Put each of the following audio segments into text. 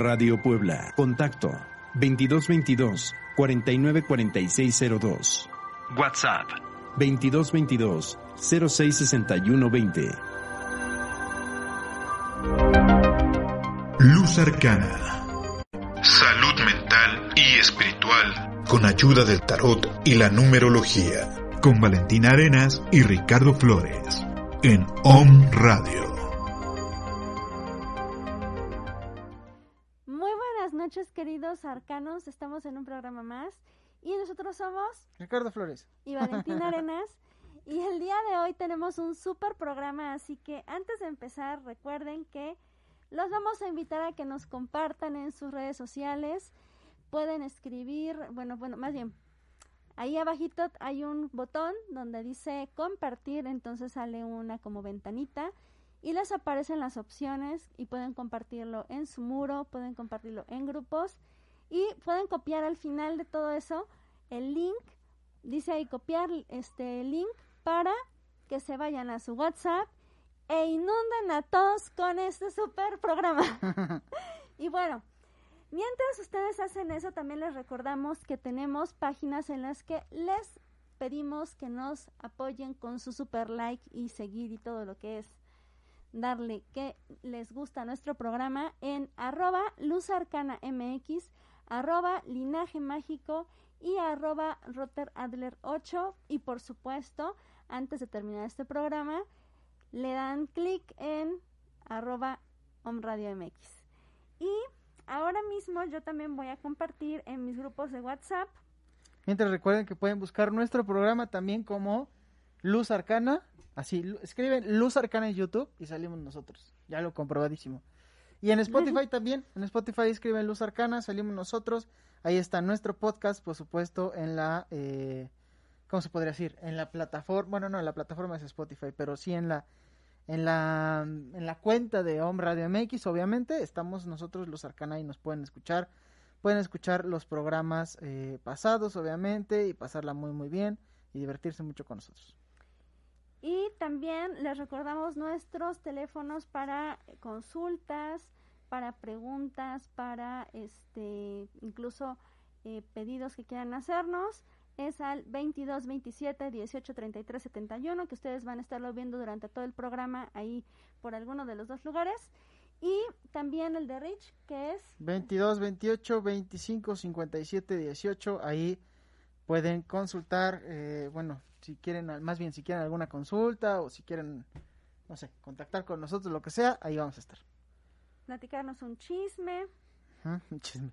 Radio Puebla. Contacto 2222 494602. WhatsApp 2222 066120. Luz Arcana. Salud mental y espiritual con ayuda del tarot y la numerología. Con Valentina Arenas y Ricardo Flores. En Om Radio. Arcanos. Estamos en un programa más y nosotros somos Ricardo Flores y Valentina Arenas. Y el día de hoy tenemos un super programa, así que antes de empezar, recuerden que los vamos a invitar a que nos compartan en sus redes sociales. Pueden escribir, bueno, bueno, más bien, ahí abajito hay un botón donde dice compartir, entonces sale una como ventanita y les aparecen las opciones y pueden compartirlo en su muro, pueden compartirlo en grupos y pueden copiar al final de todo eso el link, dice ahí copiar este link para que se vayan a su WhatsApp e inunden a todos con este super programa. y bueno, mientras ustedes hacen eso, también les recordamos que tenemos páginas en las que les pedimos que nos apoyen con su super like y seguir y todo lo que es darle que les gusta nuestro programa en arroba luzarcanamx, arroba linaje mágico y arroba roteradler 8 y por supuesto, antes de terminar este programa, le dan clic en arroba omradiomx. Y ahora mismo yo también voy a compartir en mis grupos de WhatsApp. Mientras recuerden que pueden buscar nuestro programa también como Luz Arcana Así, escriben Luz Arcana en YouTube y salimos nosotros. Ya lo comprobadísimo. Y en Spotify también. En Spotify escriben Luz Arcana, salimos nosotros. Ahí está nuestro podcast, por supuesto, en la... Eh, ¿Cómo se podría decir? En la plataforma... Bueno, no, en la plataforma es Spotify, pero sí en la... En la, en la cuenta de Home Radio MX, obviamente, estamos nosotros Luz Arcana y nos pueden escuchar. Pueden escuchar los programas eh, pasados, obviamente, y pasarla muy, muy bien y divertirse mucho con nosotros. Y también les recordamos nuestros teléfonos para consultas, para preguntas, para este incluso eh, pedidos que quieran hacernos. Es al 22 27 18 33 71 que ustedes van a estarlo viendo durante todo el programa ahí por alguno de los dos lugares. Y también el de Rich, que es 22 28 25 57 18. Ahí pueden consultar, eh, bueno, si quieren, más bien si quieren alguna consulta o si quieren, no sé, contactar con nosotros, lo que sea, ahí vamos a estar. Platicarnos un chisme. un chisme.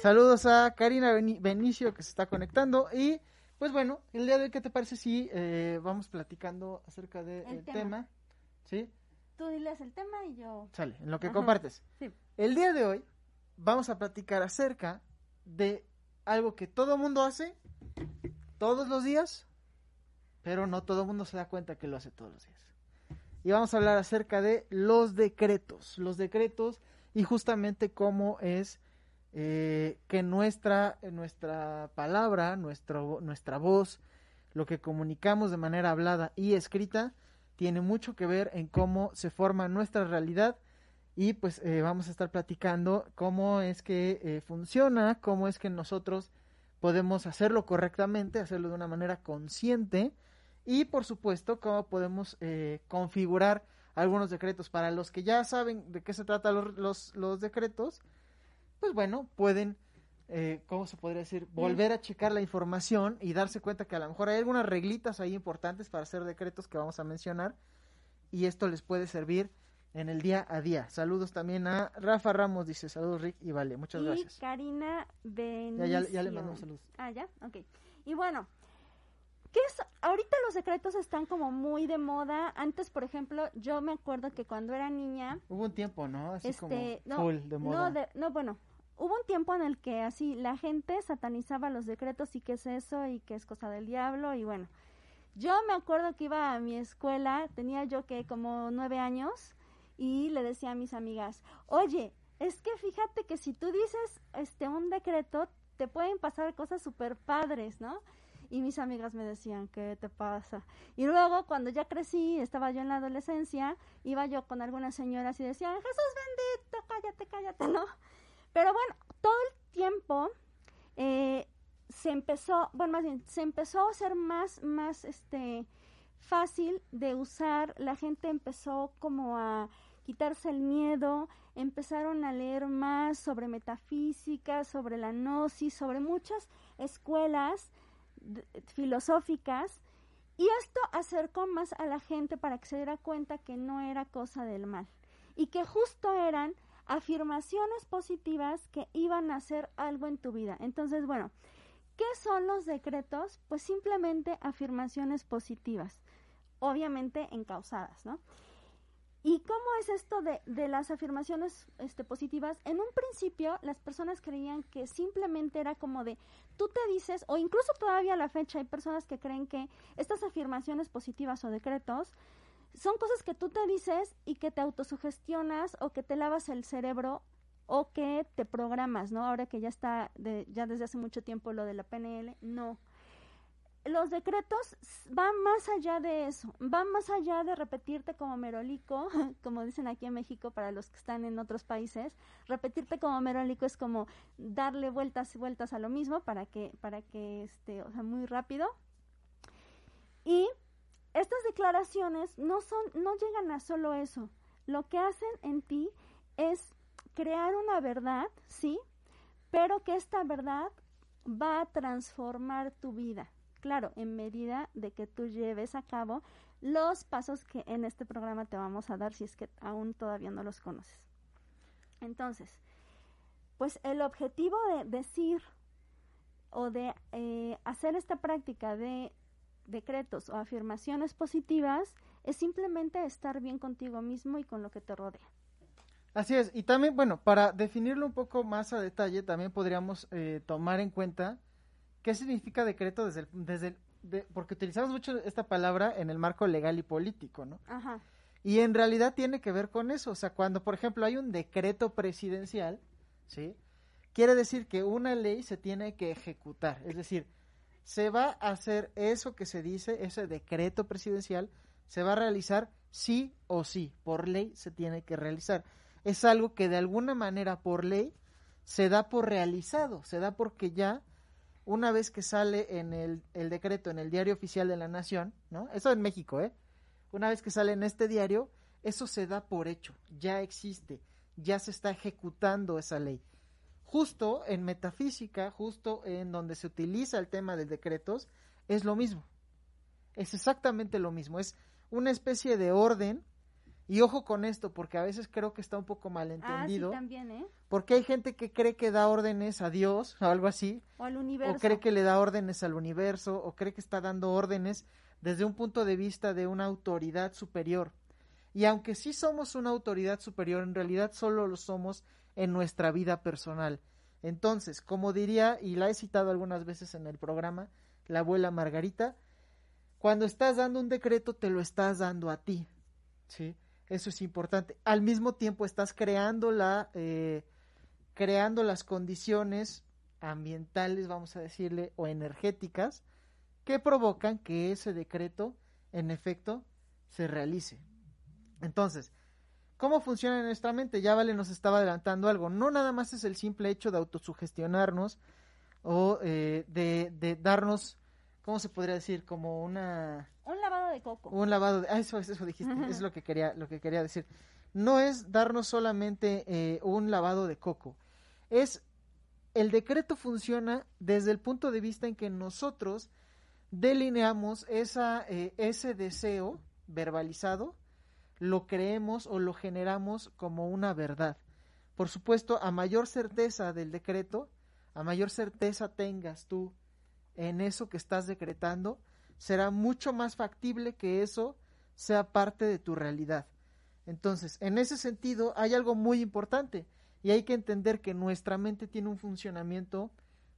Saludos a Karina Benicio que se está conectando y pues bueno, el día de hoy, ¿qué te parece si eh, vamos platicando acerca del de tema. tema. ¿Sí? Tú diles el tema y yo... Sale, en lo que compartes. Sí. El día de hoy vamos a platicar acerca de algo que todo mundo hace todos los días, pero no todo el mundo se da cuenta que lo hace todos los días. Y vamos a hablar acerca de los decretos, los decretos y justamente cómo es eh, que nuestra, nuestra palabra, nuestro, nuestra voz, lo que comunicamos de manera hablada y escrita, tiene mucho que ver en cómo se forma nuestra realidad y pues eh, vamos a estar platicando cómo es que eh, funciona, cómo es que nosotros podemos hacerlo correctamente, hacerlo de una manera consciente y por supuesto cómo podemos eh, configurar algunos decretos. Para los que ya saben de qué se tratan los, los, los decretos, pues bueno, pueden, ¿cómo se podría decir? Volver a checar la información y darse cuenta que a lo mejor hay algunas reglitas ahí importantes para hacer decretos que vamos a mencionar y esto les puede servir en el día a día. Saludos también a Rafa Ramos, dice saludos Rick y Vale, muchas y gracias. Karina Benicio. Ya, ya, ya le mandamos saludos. Ah, ya, ok. Y bueno, ¿qué es? Ahorita los secretos están como muy de moda. Antes, por ejemplo, yo me acuerdo que cuando era niña... Hubo un tiempo, ¿no? Así este, como no, full de moda. No, de- no, bueno, hubo un tiempo en el que así la gente satanizaba los decretos y qué es eso y qué es cosa del diablo y bueno. Yo me acuerdo que iba a mi escuela, tenía yo que como nueve años y le decía a mis amigas, oye, es que fíjate que si tú dices este un decreto, te pueden pasar cosas súper padres, ¿no? Y mis amigas me decían, ¿qué te pasa? Y luego, cuando ya crecí, estaba yo en la adolescencia, iba yo con algunas señoras y decían, Jesús bendito, cállate, cállate, ¿no? Pero bueno, todo el tiempo eh, se empezó, bueno, más bien, se empezó a hacer más, más, este, fácil de usar. La gente empezó como a quitarse el miedo, empezaron a leer más sobre metafísica, sobre la gnosis, sobre muchas escuelas filosóficas. Y esto acercó más a la gente para que se diera cuenta que no era cosa del mal y que justo eran afirmaciones positivas que iban a hacer algo en tu vida. Entonces, bueno, ¿qué son los decretos? Pues simplemente afirmaciones positivas, obviamente encausadas, ¿no? ¿Y cómo es esto de, de las afirmaciones este, positivas? En un principio las personas creían que simplemente era como de, tú te dices, o incluso todavía a la fecha hay personas que creen que estas afirmaciones positivas o decretos son cosas que tú te dices y que te autosugestionas o que te lavas el cerebro o que te programas, ¿no? Ahora que ya está, de, ya desde hace mucho tiempo lo de la PNL, no. Los decretos van más allá de eso, van más allá de repetirte como merolico, como dicen aquí en México para los que están en otros países. Repetirte como merolico es como darle vueltas y vueltas a lo mismo para que, para que, este, o sea, muy rápido. Y estas declaraciones no son, no llegan a solo eso. Lo que hacen en ti es crear una verdad, sí, pero que esta verdad va a transformar tu vida. Claro, en medida de que tú lleves a cabo los pasos que en este programa te vamos a dar si es que aún todavía no los conoces. Entonces, pues el objetivo de decir o de eh, hacer esta práctica de decretos o afirmaciones positivas es simplemente estar bien contigo mismo y con lo que te rodea. Así es, y también, bueno, para definirlo un poco más a detalle, también podríamos eh, tomar en cuenta qué significa decreto desde el, desde el- de- porque utilizamos mucho esta palabra en el marco legal y político, ¿no? Ajá. Y en realidad tiene que ver con eso, o sea, cuando por ejemplo hay un decreto presidencial, ¿sí? Quiere decir que una ley se tiene que ejecutar, es decir, se va a hacer eso que se dice, ese decreto presidencial, se va a realizar sí o sí, por ley se tiene que realizar. Es algo que de alguna manera por ley se da por realizado, se da porque ya una vez que sale en el, el decreto en el diario oficial de la nación, ¿no? Eso en México, ¿eh? Una vez que sale en este diario, eso se da por hecho, ya existe, ya se está ejecutando esa ley. Justo en metafísica, justo en donde se utiliza el tema de decretos, es lo mismo. Es exactamente lo mismo, es una especie de orden. Y ojo con esto, porque a veces creo que está un poco Ah, sí, malentendido. también, ¿eh? porque hay gente que cree que da órdenes a Dios o algo así, O al universo. o cree que le da órdenes al universo, o cree que está dando órdenes desde un punto de vista de una autoridad superior. Y aunque sí somos una autoridad superior, en realidad solo lo somos en nuestra vida personal. Entonces, como diría, y la he citado algunas veces en el programa, la abuela Margarita, cuando estás dando un decreto, te lo estás dando a ti. ¿sí? Eso es importante. Al mismo tiempo estás creando, la, eh, creando las condiciones ambientales, vamos a decirle, o energéticas, que provocan que ese decreto, en efecto, se realice. Entonces, ¿Cómo funciona nuestra mente? Ya Vale nos estaba adelantando algo. No nada más es el simple hecho de autosugestionarnos o eh, de, darnos, ¿cómo se podría decir? Como una... Un lavado de coco. Un lavado de... Ah, eso, eso dijiste, es lo que, quería, lo que quería decir. No es darnos solamente eh, un lavado de coco. Es... El decreto funciona desde el punto de vista en que nosotros delineamos esa, eh, ese deseo verbalizado lo creemos o lo generamos como una verdad. Por supuesto, a mayor certeza del decreto, a mayor certeza tengas tú en eso que estás decretando, será mucho más factible que eso sea parte de tu realidad. Entonces, en ese sentido, hay algo muy importante y hay que entender que nuestra mente tiene un funcionamiento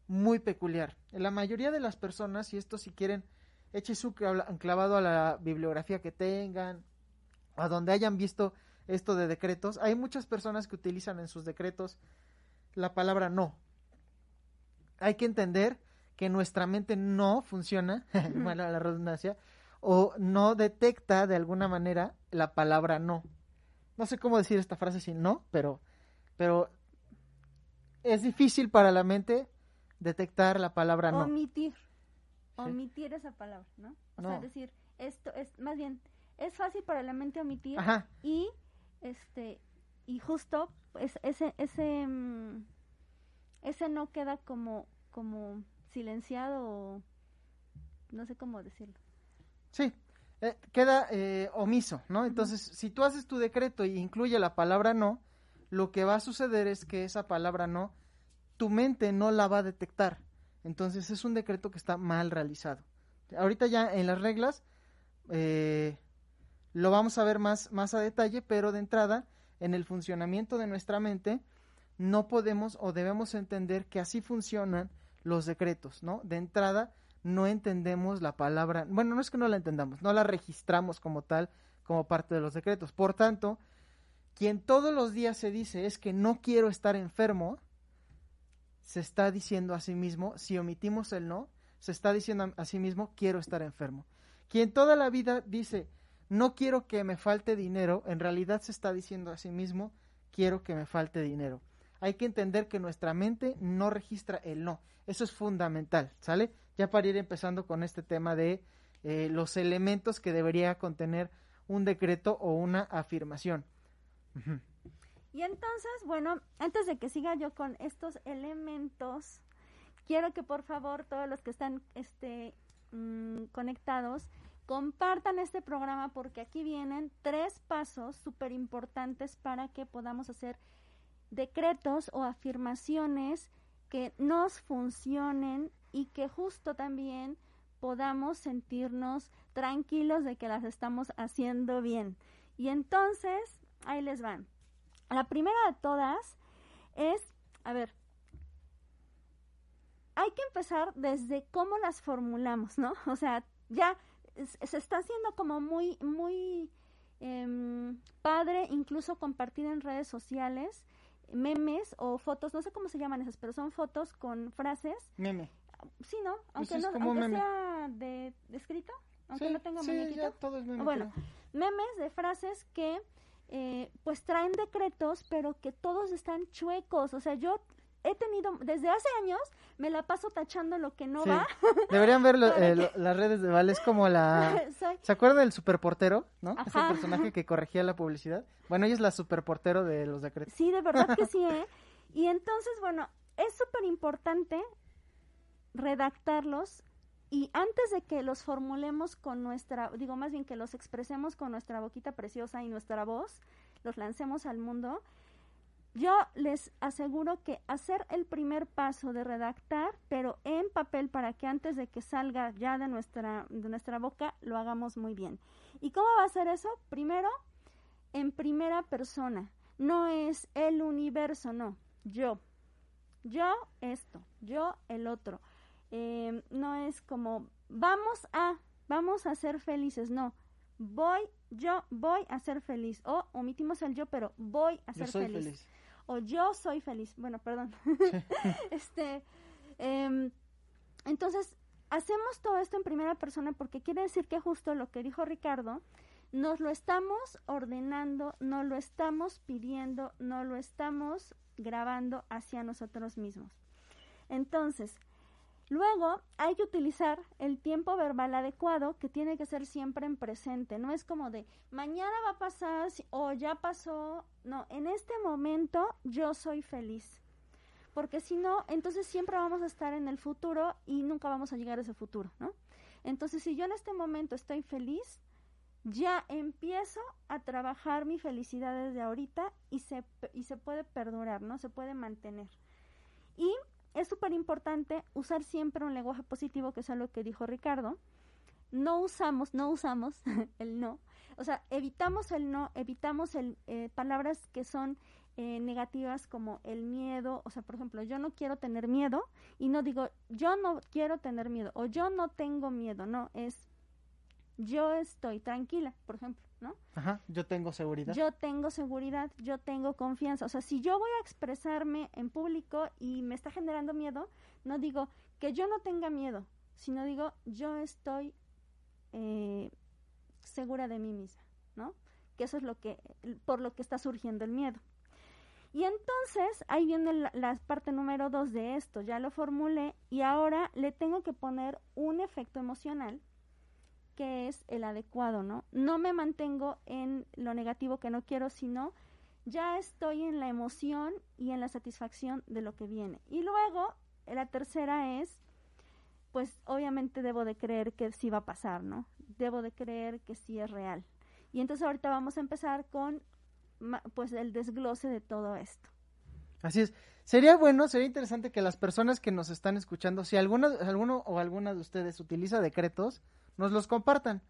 muy peculiar. En la mayoría de las personas, y esto si quieren, eche su clavado a la bibliografía que tengan, a donde hayan visto esto de decretos, hay muchas personas que utilizan en sus decretos la palabra no. Hay que entender que nuestra mente no funciona, bueno, la redundancia, o no detecta de alguna manera la palabra no. No sé cómo decir esta frase sin no, pero, pero es difícil para la mente detectar la palabra no. Omitir. Omitir esa palabra, ¿no? O sea, decir, esto es, más bien, es fácil para la mente omitir y este y justo ese ese mm, ese no queda como como silenciado o no sé cómo decirlo. Sí eh, queda eh, omiso no entonces si tú haces tu decreto y incluye la palabra no lo que va a suceder es que esa palabra no tu mente no la va a detectar. Entonces es un decreto que está mal realizado. Ahorita ya en las reglas eh, lo vamos a ver más, más a detalle, pero de entrada, en el funcionamiento de nuestra mente, no podemos o debemos entender que así funcionan los decretos, ¿no? De entrada, no entendemos la palabra, bueno, no es que no la entendamos, no la registramos como tal, como parte de los decretos. Por tanto, quien todos los días se dice es que no quiero estar enfermo, se está diciendo a sí mismo, si omitimos el no, se está diciendo a sí mismo, quiero estar enfermo. Quien toda la vida dice, no quiero que me falte dinero, en realidad se está diciendo a sí mismo, quiero que me falte dinero. Hay que entender que nuestra mente no registra el no. Eso es fundamental, ¿sale? Ya para ir empezando con este tema de eh, los elementos que debería contener un decreto o una afirmación. Y entonces, bueno, antes de que siga yo con estos elementos, quiero que por favor todos los que están este, mm, conectados Compartan este programa porque aquí vienen tres pasos súper importantes para que podamos hacer decretos o afirmaciones que nos funcionen y que justo también podamos sentirnos tranquilos de que las estamos haciendo bien. Y entonces, ahí les van. La primera de todas es, a ver, hay que empezar desde cómo las formulamos, ¿no? O sea, ya se está haciendo como muy, muy em, padre, incluso compartir en redes sociales memes o fotos, no sé cómo se llaman esas, pero son fotos con frases. Meme. Sí, ¿no? Pues aunque, no, sea de, escrito, aunque no tenga sí, Ya todo es meme, bueno, memes de frases que eh, pues traen decretos, pero que todos están chuecos. O sea, yo he tenido, desde hace años, me la paso tachando lo que no va. Deberían ver eh, las redes de Val, es como la... ¿Se acuerdan del superportero, no? Ese personaje que corregía la publicidad. Bueno, ella es la superportero de los decretos. Sí, de verdad que sí, ¿eh? Y entonces, bueno, es súper importante redactarlos y antes de que los formulemos con nuestra, digo más bien que los expresemos con nuestra boquita preciosa y nuestra voz, los lancemos al mundo, yo les aseguro que hacer el primer paso de redactar, pero en papel para que antes de que salga ya de nuestra, de nuestra boca lo hagamos muy bien. ¿Y cómo va a ser eso? Primero, en primera persona. no es el universo, no, yo. Yo esto, yo el otro. Eh, no es como vamos a, vamos a ser felices, no. Voy, yo voy a ser feliz. O omitimos el yo, pero voy a ser feliz. O yo soy feliz. Bueno, perdón. este, em, entonces, hacemos todo esto en primera persona porque quiere decir que justo lo que dijo Ricardo, nos lo estamos ordenando, nos lo estamos pidiendo, nos lo estamos grabando hacia nosotros mismos. Entonces, luego hay que utilizar el tiempo verbal adecuado que tiene que ser siempre en presente. No es como de mañana va a pasar o ya pasó. No, en este momento yo soy feliz. Porque si no, entonces siempre vamos a estar en el futuro y nunca vamos a llegar a ese futuro, ¿no? Entonces, si yo en este momento estoy feliz, ya empiezo a trabajar mi felicidad desde ahorita y se, y se puede perdurar, ¿no? Se puede mantener. Y es súper importante usar siempre un lenguaje positivo, que es algo que dijo Ricardo. No usamos, no usamos el no. O sea, evitamos el no, evitamos el, eh, palabras que son eh, negativas como el miedo. O sea, por ejemplo, yo no quiero tener miedo y no digo yo no quiero tener miedo o yo no tengo miedo. No, es yo estoy tranquila, por ejemplo, ¿no? Ajá, yo tengo seguridad. Yo tengo seguridad, yo tengo confianza. O sea, si yo voy a expresarme en público y me está generando miedo, no digo que yo no tenga miedo, sino digo yo estoy eh, segura de mí misma, ¿no? Que eso es lo que, por lo que está surgiendo el miedo. Y entonces ahí viene la, la, parte número dos de esto, ya lo formulé y ahora le tengo que poner un efecto emocional que es el adecuado, ¿no? No me mantengo en lo negativo que no quiero, sino ya estoy en la emoción y en la satisfacción de lo que viene. Y luego, la tercera es, pues obviamente debo de creer que sí va a pasar, ¿no? Debo de creer que sí es real. Y entonces ahorita vamos a empezar con, pues, el desglose de todo esto. Así es. Sería bueno, sería interesante que las personas que nos están escuchando, si alguno, alguno o alguna de ustedes utiliza decretos, nos los compartan.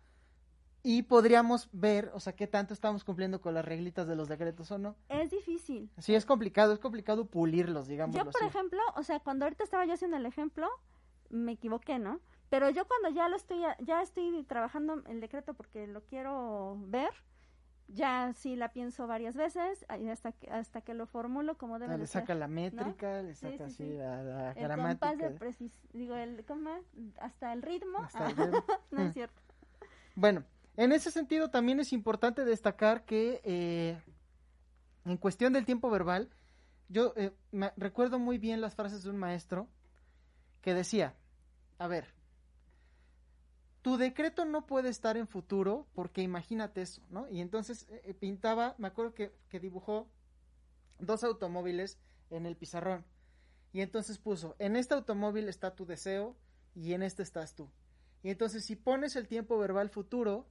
Y podríamos ver, o sea, qué tanto estamos cumpliendo con las reglitas de los decretos o no. Es difícil. Sí, es complicado, es complicado pulirlos, digamos. Yo, por ejemplo, o sea, cuando ahorita estaba yo haciendo el ejemplo, me equivoqué, ¿no? Pero yo cuando ya lo estoy, ya estoy trabajando el decreto porque lo quiero ver, ya sí la pienso varias veces hasta que hasta que lo formulo como debe ah, le saca la métrica le saca así La, la, el gramática. de digo el ¿cómo? hasta el ritmo, hasta el ritmo. no es cierto. Bueno en ese sentido también es importante destacar que eh, en cuestión del tiempo verbal yo eh, me recuerdo muy bien las frases de un maestro que decía a ver tu decreto no puede estar en futuro porque imagínate eso, ¿no? Y entonces eh, pintaba, me acuerdo que, que, dibujó dos automóviles en el pizarrón. Y entonces puso, en este automóvil está tu deseo y en este estás tú. Y entonces si pones el tiempo verbal futuro,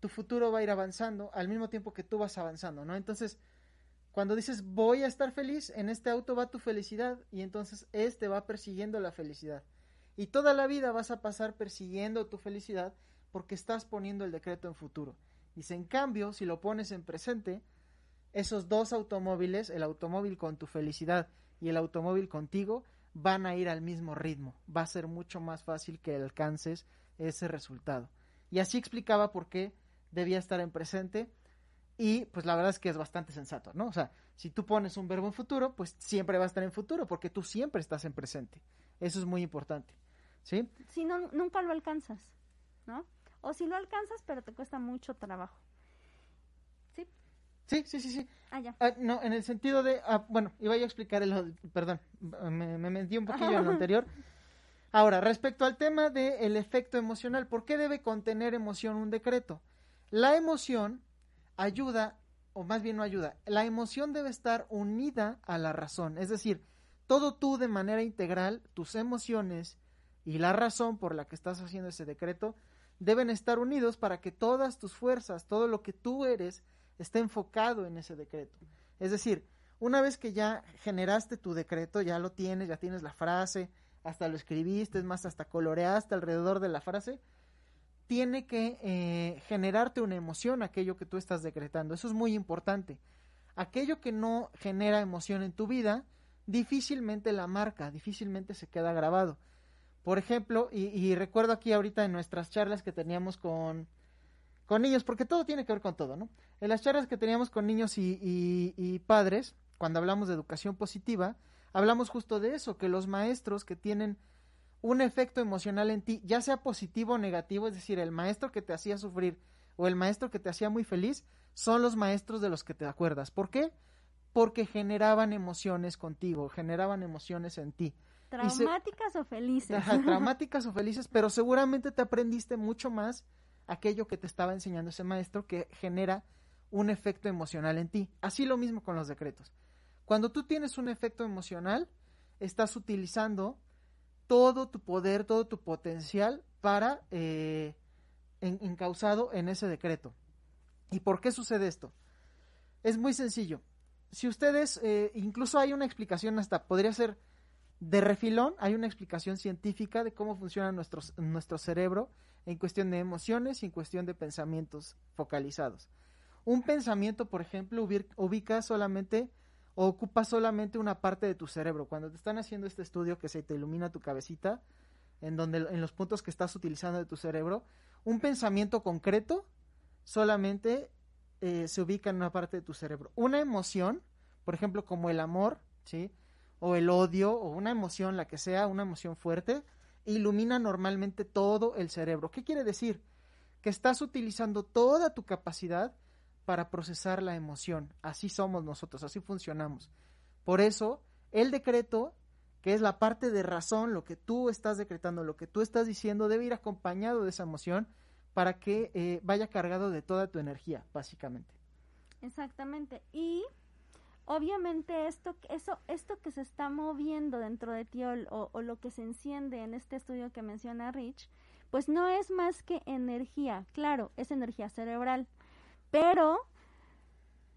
tu futuro va a ir avanzando al mismo tiempo que tú vas avanzando, ¿no? Entonces, cuando dices voy a estar feliz, en este auto va tu felicidad y entonces este va persiguiendo la felicidad. Y toda la vida vas a pasar persiguiendo tu felicidad porque estás poniendo el decreto en futuro. Dice, en cambio, si lo pones en presente, esos dos automóviles, el automóvil con tu felicidad y el automóvil contigo, van a ir al mismo ritmo. Va a ser mucho más fácil que alcances ese resultado. Y así explicaba por qué debía estar en presente y pues la verdad es que es bastante sensato, ¿no? O sea, si tú pones un verbo en futuro, pues siempre va a estar en futuro porque tú siempre estás en presente. Eso es muy importante. ¿Sí? Si no, nunca lo alcanzas, ¿no? O si lo alcanzas, pero te cuesta mucho trabajo. ¿Sí? Sí, sí, sí, sí. Ah, ya. Ah, no, en el sentido de, ah, bueno, iba a explicar el, perdón, me, me metí un poquillo en lo anterior. Ahora, respecto al tema del efecto emocional, ¿por qué debe contener emoción un decreto? La emoción ayuda, o más bien no ayuda, la emoción debe estar unida a la razón, es decir, todo tú de manera integral, tus emociones, y la razón por la que estás haciendo ese decreto deben estar unidos para que todas tus fuerzas, todo lo que tú eres, esté enfocado en ese decreto. Es decir, una vez que ya generaste tu decreto, ya lo tienes, ya tienes la frase, hasta lo escribiste, es más, hasta coloreaste alrededor de la frase, tiene que eh, generarte una emoción aquello que tú estás decretando. Eso es muy importante. aquello que no genera emoción en tu vida, difícilmente la marca, difícilmente se queda grabado. Por ejemplo, y, recuerdo aquí ahorita en nuestras charlas que teníamos con, con niños, porque todo tiene que ver con todo, ¿no? En las charlas que teníamos con niños y, y padres, cuando hablamos de educación positiva, hablamos justo de eso, que los maestros que tienen un efecto emocional en ti, ya sea positivo o negativo, es decir, el maestro que te hacía sufrir o el maestro que te hacía muy feliz, son los maestros de los que te acuerdas. ¿Por qué? Porque generaban emociones contigo, generaban emociones en ti. Traumáticas o felices. traumáticas o felices, pero seguramente te aprendiste mucho más aquello que te estaba enseñando ese maestro que genera un efecto emocional en ti. Así lo mismo con los decretos. Cuando tú tienes un efecto emocional, estás utilizando todo tu poder, todo tu potencial para eh, encausado en ese decreto. ¿Y por qué sucede esto? Es muy sencillo. Si ustedes, eh, incluso hay una explicación hasta, podría ser de refilón, hay una explicación científica de cómo funciona nuestro, nuestro cerebro en cuestión de emociones y en cuestión de pensamientos focalizados. Un pensamiento, por ejemplo, ubica solamente o ocupa solamente una parte de tu cerebro. Cuando te están haciendo este estudio que se te ilumina tu cabecita, en donde en los puntos que estás utilizando de tu cerebro, un pensamiento concreto solamente eh, se ubica en una parte de tu cerebro. Una emoción, por ejemplo, como el amor, ¿sí? O el odio, o una emoción, la que sea, una emoción fuerte, ilumina normalmente todo el cerebro. ¿Qué quiere decir? Que estás utilizando toda tu capacidad para procesar la emoción. Así somos nosotros, así funcionamos. Por eso, el decreto, que es la parte de razón, lo que tú estás decretando, lo que tú estás diciendo, debe ir acompañado de esa emoción para que eh, vaya cargado de toda tu energía, básicamente. Exactamente. Y obviamente esto, eso, esto que se está moviendo dentro de ti o, o, lo que se enciende en este estudio que menciona Rich, pues no es más que energía. Claro, es energía cerebral. Pero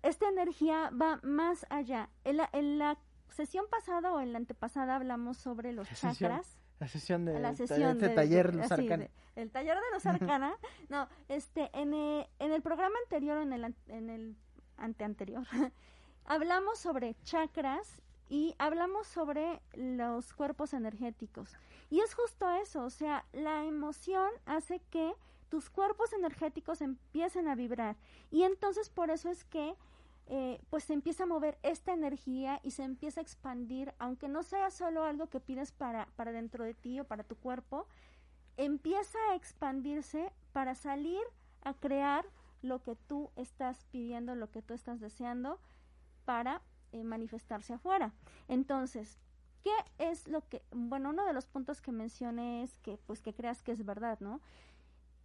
esta energía va más allá. En la, en la sesión pasada o en la antepasada hablamos sobre los chakras. La sesión de, la sesión de, taller Luz Arcana. el taller de Luz Arcana. no, este, en, el, en el programa anterior, en el, en el anteanterior, hablamos sobre chakras y hablamos sobre los cuerpos energéticos. Y es justo eso, o sea, la emoción hace que tus cuerpos energéticos empiecen a vibrar. Y entonces por eso es que eh, pues se empieza a mover esta energía y se empieza a expandir, aunque no sea solo algo que pides para, para dentro de ti o para tu cuerpo, empieza a expandirse para salir a crear lo que tú estás pidiendo, lo que tú estás deseando para eh, manifestarse afuera. Entonces, ¿qué es lo que, bueno, uno de los puntos que mencioné es que, pues, que creas que es verdad, ¿no?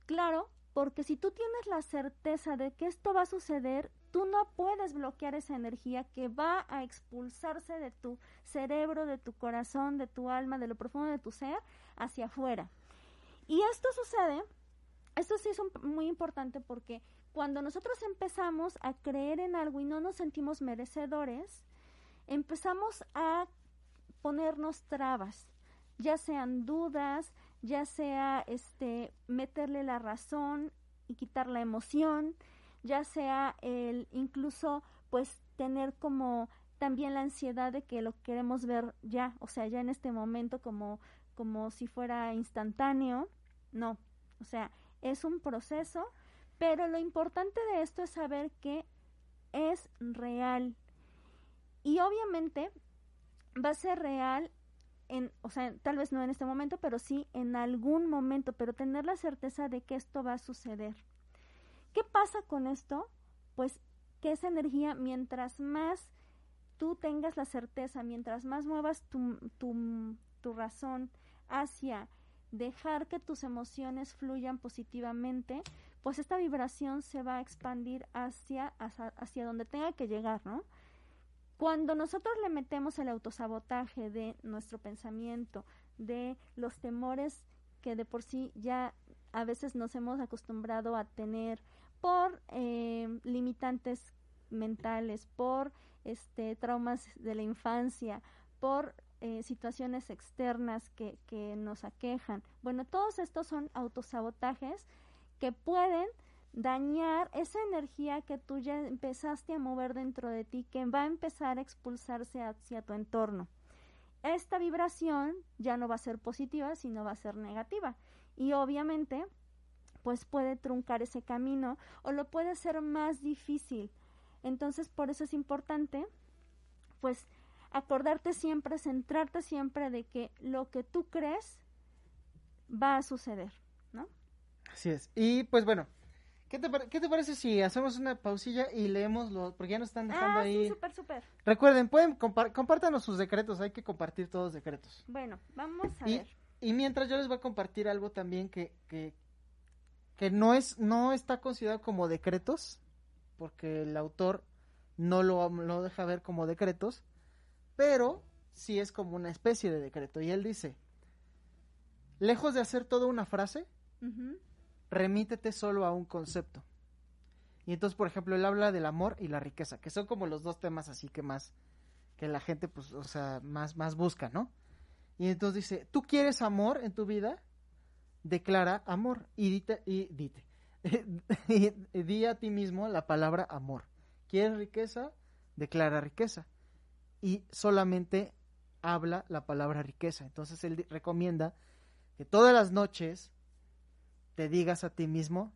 Claro, porque si tú tienes la certeza de que esto va a suceder, tú no puedes bloquear esa energía que va a expulsarse de tu cerebro, de tu corazón, de tu alma, de lo profundo de tu ser, hacia afuera. Y esto sucede, esto sí es muy importante porque cuando nosotros empezamos a creer en algo y no nos sentimos merecedores, empezamos a ponernos trabas, ya sean dudas, ya sea este meterle la razón y quitar la emoción, ya sea el incluso pues tener como también la ansiedad de que lo queremos ver ya, o sea, ya en este momento como como si fuera instantáneo. No, o sea, es un proceso, pero lo importante de esto es saber que es real. Y obviamente va a ser real o sea, tal vez no en este momento, pero sí en algún momento, pero tener la certeza de que esto va a suceder. ¿Qué pasa con esto? Pues que esa energía, mientras más tú tengas la certeza, mientras más muevas tu, tu, tu razón hacia dejar que tus emociones fluyan positivamente, pues esta vibración se va a expandir hacia, hacia, donde tenga que llegar, ¿no? Cuando nosotros le metemos el autosabotaje de nuestro pensamiento, de los temores que de por sí ya a veces nos hemos acostumbrado a tener por eh, limitantes mentales, por este traumas de la infancia, por eh, situaciones externas que, que nos aquejan. Bueno, todos estos son autosabotajes que pueden dañar esa energía que tú ya empezaste a mover dentro de ti, que va a empezar a expulsarse hacia tu entorno. Esta vibración ya no va a ser positiva, sino va a ser negativa. Y obviamente, pues puede truncar ese camino o lo puede hacer más difícil. Entonces, por eso es importante, pues, acordarte siempre, centrarte siempre de que lo que tú crees va a suceder. Así es. Y pues bueno, ¿Qué te, ¿Qué te, parece si hacemos una pausilla y leemos los, porque ya nos están dejando ah, ahí. Sí, súper, súper. Recuerden, pueden compártanos sus decretos, hay que compartir todos los decretos. Bueno, vamos a y, ver. Y mientras yo les voy a compartir algo también que, que, que no es, no está considerado como decretos, porque el autor no lo, lo deja ver como decretos, pero sí es como una especie de decreto. Y él dice, lejos de hacer toda una frase, remítete solo a un concepto. Y entonces, por ejemplo, él habla del amor y la riqueza, que son como los dos temas así que más, que la gente, pues, o sea, más, más busca, ¿no? Y entonces dice, ¿tú quieres amor en tu vida? Declara amor y dite, y dite, y di a ti mismo la palabra amor. ¿Quieres riqueza? Declara riqueza. Y solamente habla la palabra riqueza. Entonces él recomienda que todas las noches te digas a ti mismo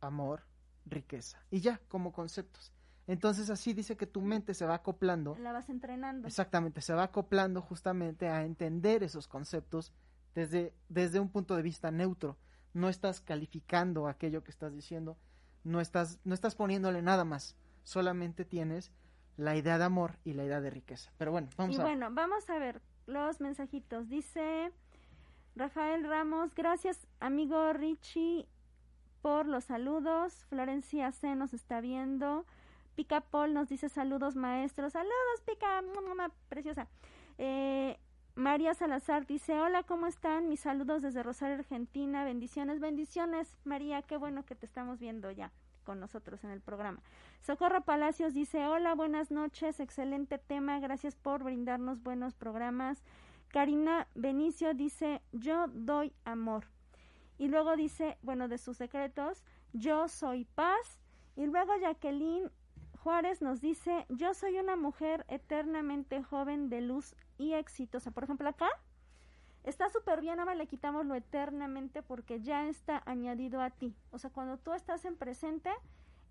amor, riqueza. Y ya, como conceptos. Entonces así dice que tu mente se va acoplando. La vas entrenando. Exactamente, se va acoplando justamente a entender esos conceptos desde, desde un punto de vista neutro. No estás calificando aquello que estás diciendo, no estás, no estás poniéndole nada más, solamente tienes la idea de amor y la idea de riqueza. Pero bueno, vamos y a bueno, vamos a ver los mensajitos. Dice Rafael Ramos, gracias amigo Richie por los saludos. Florencia C nos está viendo. Pica Paul nos dice saludos maestros. Saludos Pica, mamá preciosa. Eh, María Salazar dice, hola, ¿cómo están? Mis saludos desde Rosario, Argentina. Bendiciones, bendiciones. María, qué bueno que te estamos viendo ya con nosotros en el programa. Socorro Palacios dice, hola, buenas noches, excelente tema, gracias por brindarnos buenos programas. Karina Benicio dice, yo doy amor. Y luego dice, bueno, de sus secretos, yo soy paz. Y luego Jacqueline Juárez nos dice, yo soy una mujer eternamente joven de luz y exitosa. Por ejemplo, acá está súper bien, ahora le quitamos lo eternamente porque ya está añadido a ti. O sea, cuando tú estás en presente,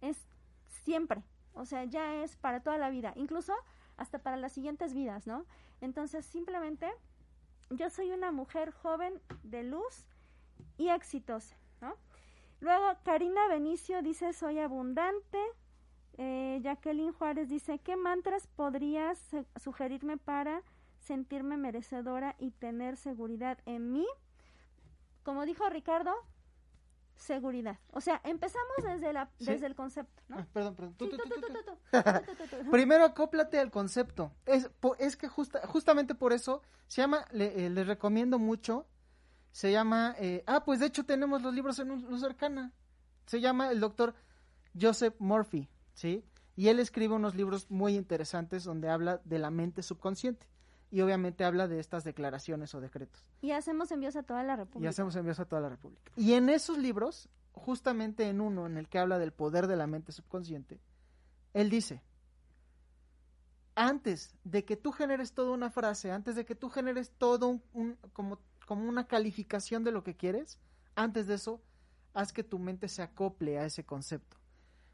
es siempre. O sea, ya es para toda la vida. Incluso hasta para las siguientes vidas, ¿no? Entonces, simplemente yo soy una mujer joven de luz y exitosa, ¿no? Luego, Karina Benicio dice, soy abundante. Eh, Jacqueline Juárez dice, ¿qué mantras podrías sugerirme para sentirme merecedora y tener seguridad en mí? Como dijo Ricardo, seguridad. O sea, empezamos desde la desde el concepto, ¿no? perdón, perdón. Primero acóplate al concepto. Es, es que justa, justamente por eso se llama, le, les recomiendo mucho, se llama, eh, ah, pues de hecho tenemos los libros en Luz Arcana. Se llama el doctor Joseph Murphy, ¿sí? Y él escribe unos libros muy interesantes donde habla de la mente subconsciente y obviamente habla de estas declaraciones o decretos. Y hacemos envíos a toda la República. Y hacemos envíos a toda la República. Y en esos libros, justamente en uno en el que habla del poder de la mente subconsciente, él dice, antes de que tú generes toda una frase, antes de que tú generes todo un, como, como una calificación de lo que quieres, antes de eso, haz que tu mente se acople a ese concepto.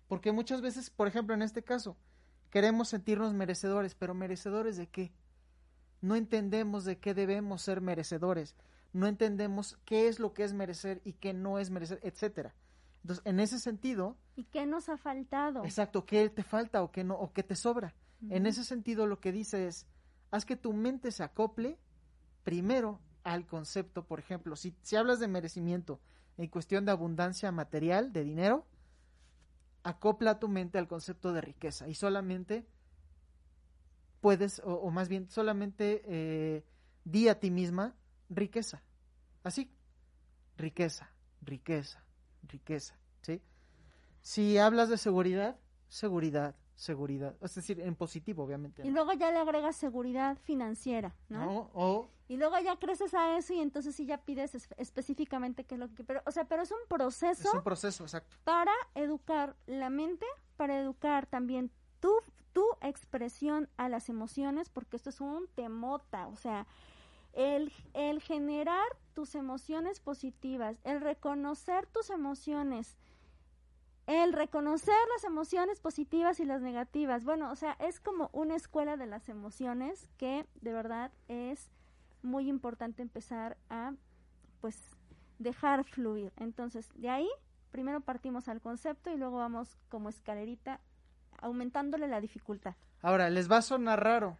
Porque muchas veces, por ejemplo, en este caso, queremos sentirnos merecedores, pero merecedores de qué? No entendemos de qué debemos ser merecedores, no entendemos qué es lo que es merecer y qué no es merecer, etcétera. Entonces, en ese sentido, ¿y qué nos ha faltado? Exacto, qué te falta o qué no o qué te sobra. En ese sentido lo que dice es, haz que tu mente se acople primero al concepto, por ejemplo, si, si hablas de merecimiento en cuestión de abundancia material, de dinero, acopla tu mente al concepto de riqueza y solamente puedes, o, más bien solamente eh, di a ti misma riqueza. Así, riqueza, riqueza, riqueza, ¿sí? Si hablas de seguridad, seguridad, seguridad, es decir, en positivo, obviamente. Y luego ya le agregas seguridad financiera, ¿no? o Y luego ya creces a eso y entonces sí ya pides específicamente qué es lo que... Pero, o sea, pero es un proceso... Es un proceso, exacto. Para educar la mente, para educar también tu, tu expresión a las emociones, porque esto es un temota, o sea, el, el generar tus emociones positivas, el reconocer tus emociones, el reconocer las emociones positivas y las negativas. Bueno, o sea, es como una escuela de las emociones que de verdad es muy importante empezar a, pues, dejar fluir. Entonces, de ahí, primero partimos al concepto y luego vamos como escalerita aumentándole la dificultad. Ahora, les va a sonar raro,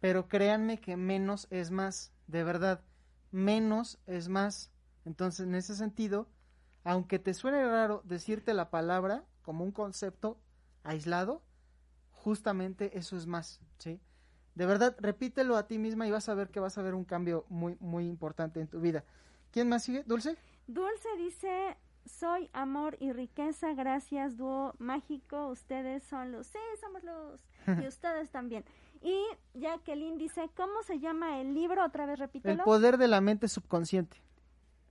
pero créanme que menos es más, de verdad, menos es más. Entonces, en ese sentido, aunque te suene raro decirte la palabra como un concepto aislado, justamente eso es más, ¿sí? De verdad, repítelo a ti misma y vas a ver que vas a ver un cambio muy, muy importante en tu vida. ¿Quién más sigue? ¿Dulce? Dulce dice, soy amor y riqueza, gracias, dúo mágico, ustedes son los, sí, somos los, y ustedes también. Y Jacqueline dice, ¿cómo se llama el libro? Otra vez repítelo. El poder de la mente subconsciente.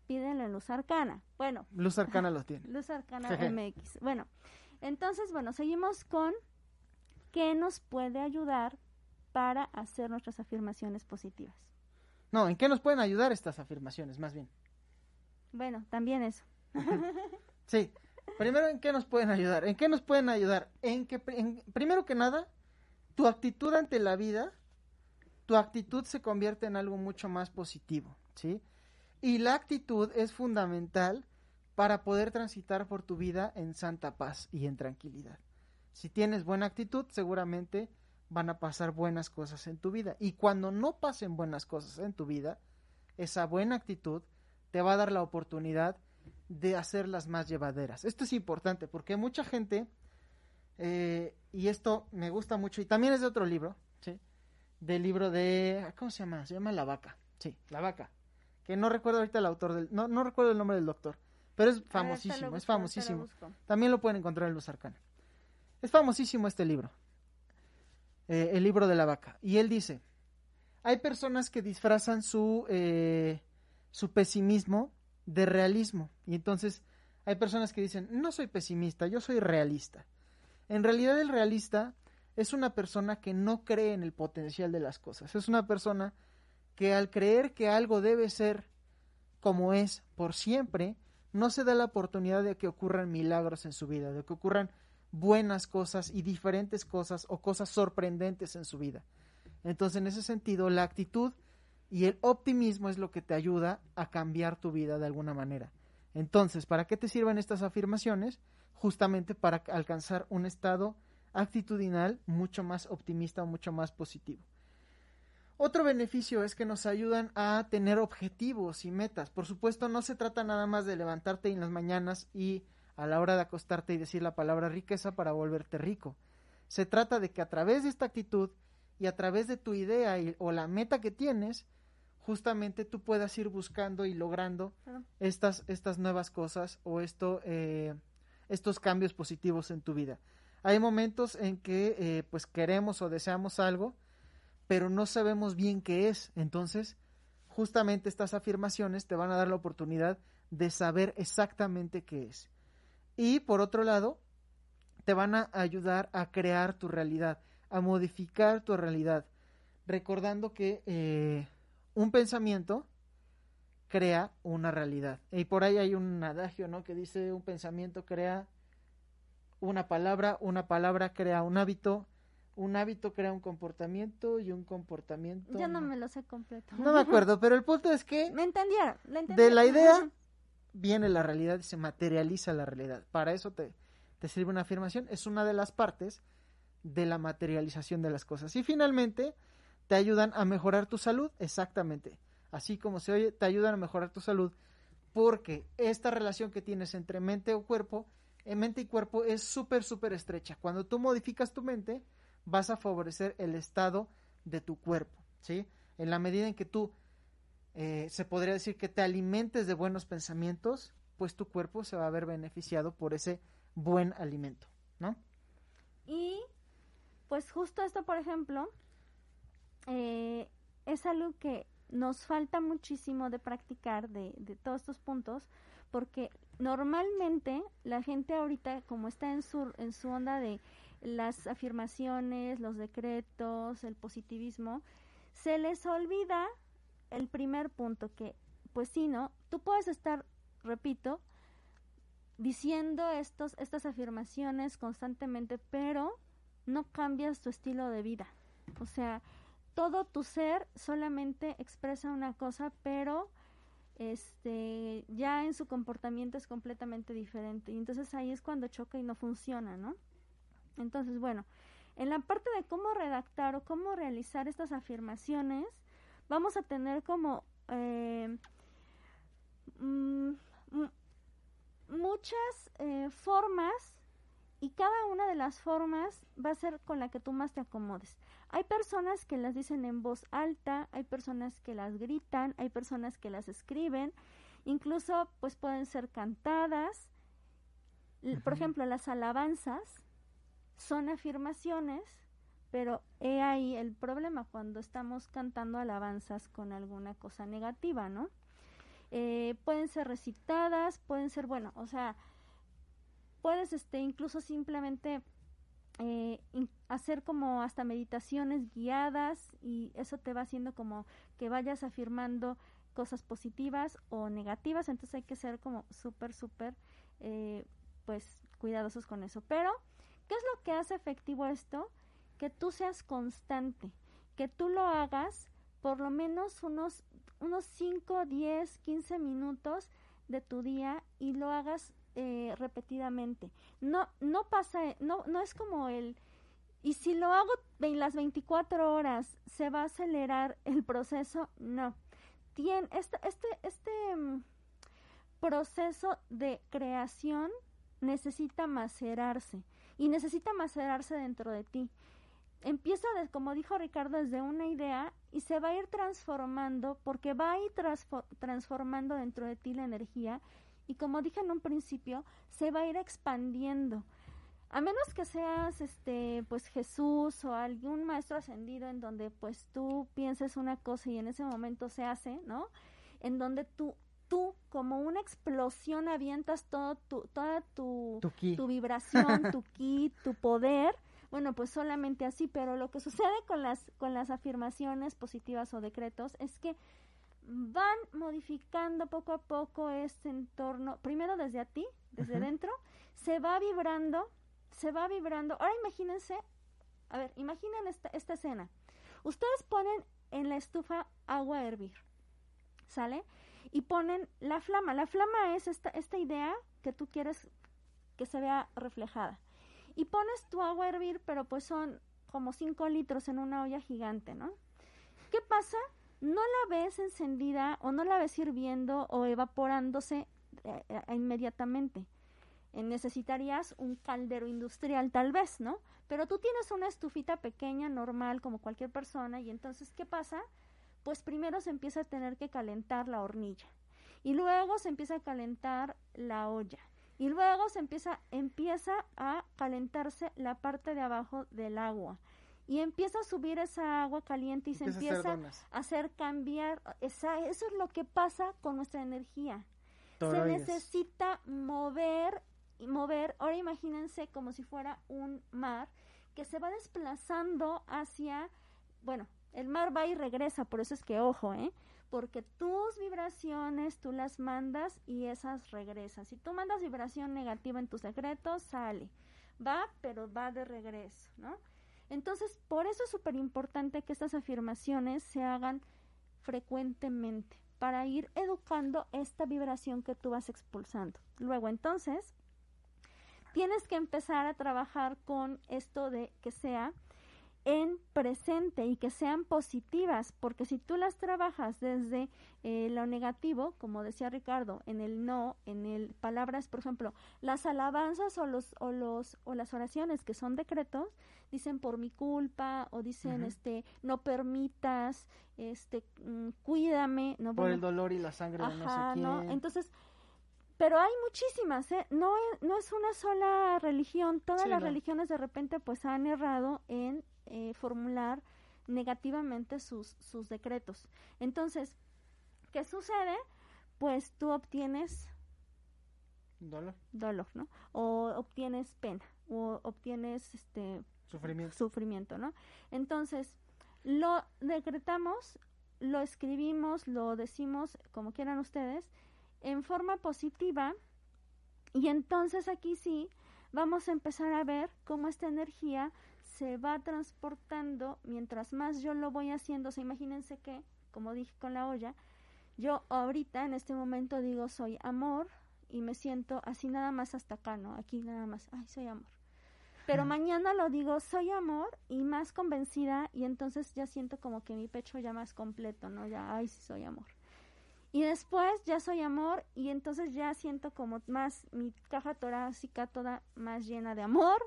Pídenlo en Luz Arcana. Bueno. Luz Arcana lo tiene. Luz Arcana MX. Bueno, entonces, bueno, seguimos con qué nos puede ayudar para hacer nuestras afirmaciones positivas. No, ¿en qué nos pueden ayudar estas afirmaciones, más bien? Bueno, también eso. Sí, primero, ¿en qué nos pueden ayudar? ¿En qué nos pueden ayudar? En que, primero que nada, tu actitud ante la vida, tu actitud se convierte en algo mucho más positivo, ¿sí? Y la actitud es fundamental para poder transitar por tu vida en santa paz y en tranquilidad. Si tienes buena actitud, seguramente van a pasar buenas cosas en tu vida. Y cuando no pasen buenas cosas en tu vida, esa buena actitud te va a dar la oportunidad de hacerlas más llevaderas. Esto es importante porque mucha gente, eh, y esto me gusta mucho, y también es de otro libro, ¿sí? Del libro de, ¿cómo se llama? Se llama La Vaca. Sí, La Vaca. Que no recuerdo ahorita el autor del, no, no recuerdo el nombre del doctor, pero es famosísimo, es famosísimo. También lo pueden encontrar en Luz Arcana. Es famosísimo este libro. Eh, el libro de la vaca. Y él dice, hay personas que disfrazan su, eh, su pesimismo de realismo. Y entonces hay personas que dicen, no soy pesimista, yo soy realista. En realidad el realista es una persona que no cree en el potencial de las cosas. Es una persona que al creer que algo debe ser como es por siempre, no se da la oportunidad de que ocurran milagros en su vida, de que ocurran buenas cosas y diferentes cosas o cosas sorprendentes en su vida. Entonces, en ese sentido, la actitud y el optimismo es lo que te ayuda a cambiar tu vida de alguna manera. Entonces, ¿para qué te sirven estas afirmaciones? Justamente para alcanzar un estado actitudinal mucho más optimista o mucho más positivo. Otro beneficio es que nos ayudan a tener objetivos y metas. Por supuesto, no se trata nada más de levantarte en las mañanas y a la hora de acostarte y decir la palabra riqueza para volverte rico. Se trata de que a través de esta actitud y a través de tu idea o la meta que tienes, justamente tú puedas ir buscando y logrando estas, estas nuevas cosas o esto, eh, estos cambios positivos en tu vida. Hay momentos en que eh, pues queremos o deseamos algo, pero no sabemos bien qué es. Entonces, justamente estas afirmaciones te van a dar la oportunidad de saber exactamente qué es. Y por otro lado, te van a ayudar a crear tu realidad, a modificar tu realidad, recordando que eh, un pensamiento crea una realidad. Y por ahí hay un adagio, ¿no? Que dice un pensamiento crea una palabra, una palabra crea un hábito, un hábito crea un comportamiento y un comportamiento. Ya no me lo sé completo. No me acuerdo, pero el punto es que. Me entendieron, De la idea viene la realidad y se materializa la realidad. Para eso te, te sirve una afirmación. Es una de las partes de la materialización de las cosas. Y finalmente, te ayudan a mejorar tu salud, exactamente. Así como se oye, te ayudan a mejorar tu salud porque esta relación que tienes entre mente o cuerpo, en eh, mente y cuerpo es súper, súper estrecha. Cuando tú modificas tu mente, vas a favorecer el estado de tu cuerpo, ¿sí? En la medida en que tú eh, se podría decir que te alimentes de buenos pensamientos, pues tu cuerpo se va a ver beneficiado por ese buen alimento, ¿no? Y pues justo esto, por ejemplo, eh, es algo que nos falta muchísimo de practicar de, de todos estos puntos porque normalmente la gente ahorita como está en su en su onda de las afirmaciones, los decretos, el positivismo, se les olvida el primer punto que pues sí, ¿no? Tú puedes estar, repito, diciendo estos estas afirmaciones constantemente, pero no cambias tu estilo de vida. O sea, todo tu ser solamente expresa una cosa, pero este ya en su comportamiento es completamente diferente y entonces ahí es cuando choca y no funciona, ¿no? Entonces, bueno, en la parte de cómo redactar o cómo realizar estas afirmaciones, vamos a tener como eh, mm, muchas eh, formas y cada una de las formas va a ser con la que tú más te acomodes. Hay personas que las dicen en voz alta, hay personas que las gritan, hay personas que las escriben, incluso pues pueden ser cantadas. Por ejemplo, las alabanzas son afirmaciones, pero he ahí el problema cuando estamos cantando alabanzas con alguna cosa negativa, ¿no? Eh, pueden ser recitadas, pueden ser, bueno, o sea, puedes este incluso simplemente eh, hacer como hasta meditaciones guiadas y eso te va haciendo como que vayas afirmando cosas positivas o negativas, entonces hay que ser como súper, súper, eh, pues cuidadosos con eso. Pero, ¿qué es lo que hace efectivo esto? Que tú seas constante, que tú lo hagas por lo menos unos, unos 5, 10, 15 minutos de tu día y lo hagas eh, repetidamente. No, no pasa, no, no es como el, y si lo hago en las 24 horas, ¿se va a acelerar el proceso? No. Tiene este, este, este mm, proceso de creación necesita macerarse y necesita macerarse dentro de ti. Empieza, como dijo Ricardo, desde una idea y se va a ir transformando porque va a ir transformando dentro de ti la energía y como dije en un principio, se va a ir expandiendo. A menos que seas este pues Jesús o algún maestro ascendido en donde pues tú pienses una cosa y en ese momento se hace, ¿no? En donde tú tú como una explosión avientas todo tu toda tu tu, vibración, tu ki, tu poder bueno, pues solamente así, pero lo que sucede con las con las afirmaciones positivas o decretos es que van modificando poco a poco este entorno, primero desde a ti, desde dentro, se va vibrando, se va vibrando. Ahora imagínense, a ver, imaginen esta, esta escena. Ustedes ponen en la estufa agua a hervir, ¿sale? Y ponen la flama. La flama es esta, esta idea que tú quieres que se vea reflejada. Y pones tu agua a hervir, pero pues son como 5 litros en una olla gigante, ¿no? ¿Qué pasa? No la ves encendida o no la ves hirviendo o evaporándose eh, eh, inmediatamente. Eh, necesitarías un caldero industrial tal vez, ¿no? Pero tú tienes una estufita pequeña, normal, como cualquier persona, y entonces, ¿qué pasa? Pues primero se empieza a tener que calentar la hornilla, y luego se empieza a calentar la olla, y luego se empieza, empieza a calentarse la parte de abajo del agua, y empieza a subir esa agua caliente y se empieza a hacer cambiar. Esa, eso es lo que pasa con nuestra energía. Se necesita mover y mover. Ahora imagínense como si fuera un mar que se va desplazando hacia, bueno, el mar va y regresa, por eso es que ojo, ¿eh? Porque tus vibraciones tú las mandas y esas regresan. Si tú mandas vibración negativa en tus secretos, sale. Va, pero va de regreso, ¿no? Entonces, por eso es súper importante que estas afirmaciones se hagan frecuentemente para ir educando esta vibración que tú vas expulsando. Luego, entonces, tienes que empezar a trabajar con esto de que sea en presente y que sean positivas, porque si tú las trabajas desde eh, lo negativo, como decía Ricardo, en el no, en el palabras, por ejemplo, las alabanzas o los o los o las oraciones que son decretos dicen por mi culpa o dicen este no permitas, este mm, cuídame, no por el dolor y la sangre de no sé quién. ¿no? Entonces, pero hay muchísimas, ¿eh? No, no es una sola religión. Todas las religiones de repente pues han errado en eh, formular negativamente sus, sus decretos. Entonces, ¿qué sucede? Pues tú obtienes Dolor. dolor, ¿no? O obtienes pena, o obtienes este Sufrimiento. sufrimiento, ¿no? Entonces, lo decretamos, lo escribimos, lo decimos, como quieran ustedes, en forma positiva, y entonces aquí sí vamos a empezar a ver cómo esta energía se va transportando mientras más yo lo voy haciendo. O sea, imagínense que, como dije con la olla, yo ahorita en este momento digo soy amor y me siento así nada más hasta acá, ¿no? Aquí nada más, ay, soy amor. Pero mañana lo digo soy amor y más convencida y entonces ya siento como que mi pecho ya más completo, ¿no? Ya, ay, sí soy amor. Y después ya soy amor y entonces ya siento como más mi caja torácica toda más llena de amor.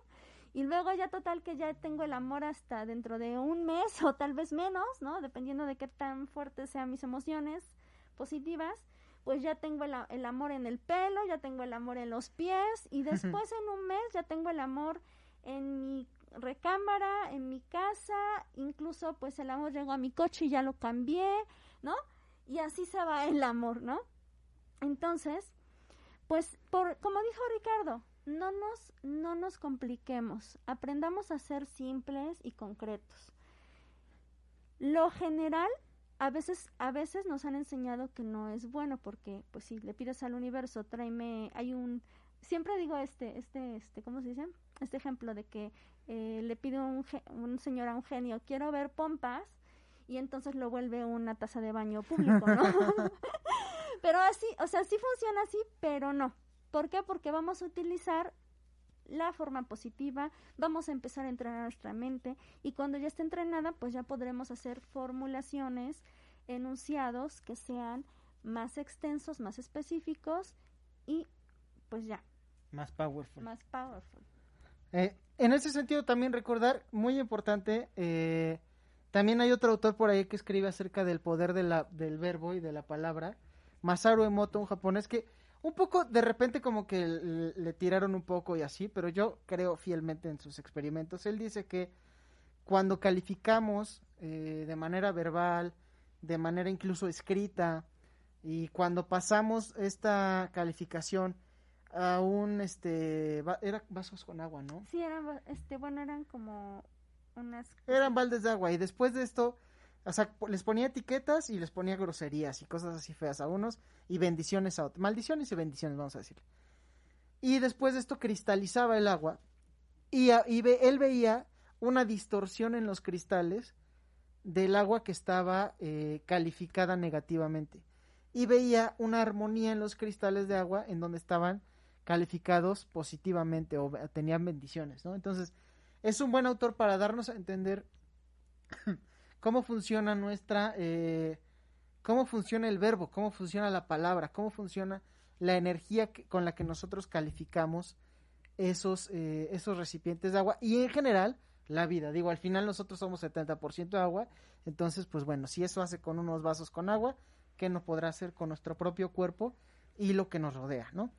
Y luego ya total que ya tengo el amor hasta dentro de un mes o tal vez menos, ¿no? Dependiendo de qué tan fuertes sean mis emociones positivas. Pues ya tengo el, amor en el pelo, ya tengo el amor en los pies y después en un mes ya tengo el amor en mi recámara, en mi casa, incluso pues el amor llegó a mi coche y ya lo cambié, ¿no? Y así se va el amor, ¿no? Entonces, pues por como dijo Ricardo, no nos no nos compliquemos, aprendamos a ser simples y concretos. Lo general a veces a veces nos han enseñado que no es bueno porque pues si le pides al universo, tráeme hay un siempre digo este este este ¿cómo se dice? Este ejemplo de que eh, le pide un, un señor a un genio, quiero ver pompas y entonces lo vuelve una taza de baño público, ¿no? pero así, o sea, sí funciona así, pero no. ¿Por qué? Porque vamos a utilizar la forma positiva, vamos a empezar a entrenar nuestra mente y cuando ya esté entrenada, pues ya podremos hacer formulaciones, enunciados que sean más extensos, más específicos y pues ya, Más powerful. más powerful. Eh, en ese sentido también recordar, muy importante, eh, también hay otro autor por ahí que escribe acerca del poder de la, del verbo y de la palabra, Masaru Emoto, un japonés que un poco de repente como que le, le tiraron un poco y así, pero yo creo fielmente en sus experimentos. Él dice que cuando calificamos eh, de manera verbal, de manera incluso escrita, y cuando pasamos esta calificación a un este va- era vasos con agua, ¿no? Sí, eran, este, bueno, eran como unas... Eran baldes de agua y después de esto, o sea, les ponía etiquetas y les ponía groserías y cosas así feas a unos y bendiciones a otros. Maldiciones y bendiciones, vamos a decir. Y después de esto cristalizaba el agua y, él veía una distorsión en los cristales del agua que estaba eh, calificada negativamente. Y veía una armonía en los cristales de agua en donde estaban calificados positivamente o tenían bendiciones, ¿no? Entonces, es un buen autor para darnos a entender cómo funciona nuestra, eh, cómo funciona el verbo, cómo funciona la palabra, cómo funciona la energía con la que nosotros calificamos esos, eh, esos recipientes de agua y en general la vida. Digo, al final nosotros somos 70% agua, entonces pues bueno, si eso hace con unos vasos con agua, ¿qué no podrá hacer con nuestro propio cuerpo y lo que nos rodea, ¿no?